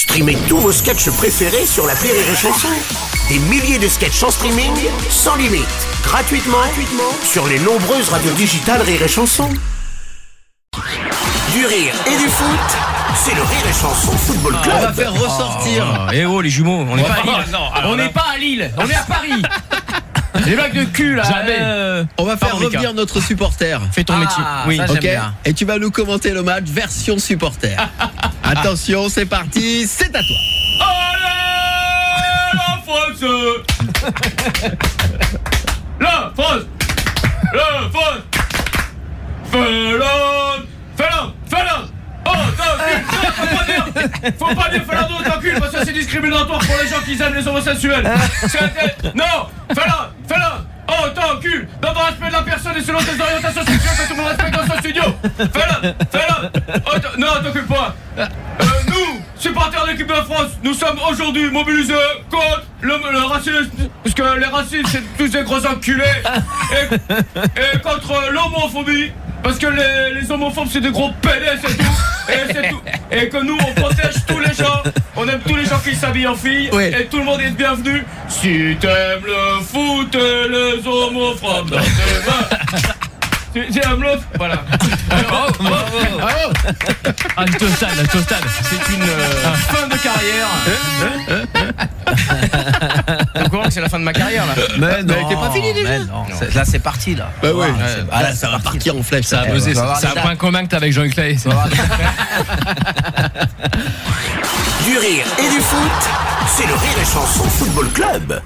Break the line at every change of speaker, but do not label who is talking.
Streamez tous vos sketchs préférés sur la Rire et Chanson. Des milliers de sketchs en streaming, sans limite, gratuitement, gratuitement sur les nombreuses radios digitales Rire et Chanson. Du rire et du foot, c'est le Rire et Chanson Football Club.
On va faire ressortir.
Eh oh les jumeaux, on n'est pas à Lille. On n'est pas à Lille, on est à Paris. Les blagues de cul là.
Jamais.
euh,
On va faire
pardon, Mika.
revenir notre supporter.
Fais ton métier. Oui.
ça, j'aime
Ok
bien.
Et tu vas nous commenter le match version supporter. Attention, c'est parti, c'est à toi.
Allez, la France La France La France Finlande Finlande Finlande Oh, t'as faut pas dire. Faut pas dire Finlande t'encules parce que c'est discriminatoire pour les gens qui aiment les homosexuels. C'est- Non Finlande Finlande Oh, t'encules Dans le respect de la personne selon tes orientations sexuelles que tout le monde dans son studio. Finlande Finlande Oh, Non, t'occupe pas. Euh, nous, supporters de l'équipe de France, nous sommes aujourd'hui mobilisés contre le, racisme, parce que les racistes, c'est tous des gros enculés, et, et contre l'homophobie, parce que les, les homophobes, c'est des gros pédés, c'est tout. Et, c'est tout. et que nous, on protège tous les gens, on aime tous les gens qui s'habillent en filles,
Oui.
et tout le monde est bienvenu. Si t'aimes le foot et les homophobes dans tes mains. Tu aimes l'autre Voilà. Oh, oh.
Ah.
C'est une euh, fin de carrière. C'est la fin de ma carrière là
Mais non, t'es pas fini déjà
mais non. C'est- Là, c'est parti, là.
Bah oui.
Ouais,
Ah là, ça va partir en flèche.
Ça a buzzé, C'est un point commun que t'as avec Jean-Luc Lahaye.
Du rire et du foot, c'est le Rire et Chanson Football Club.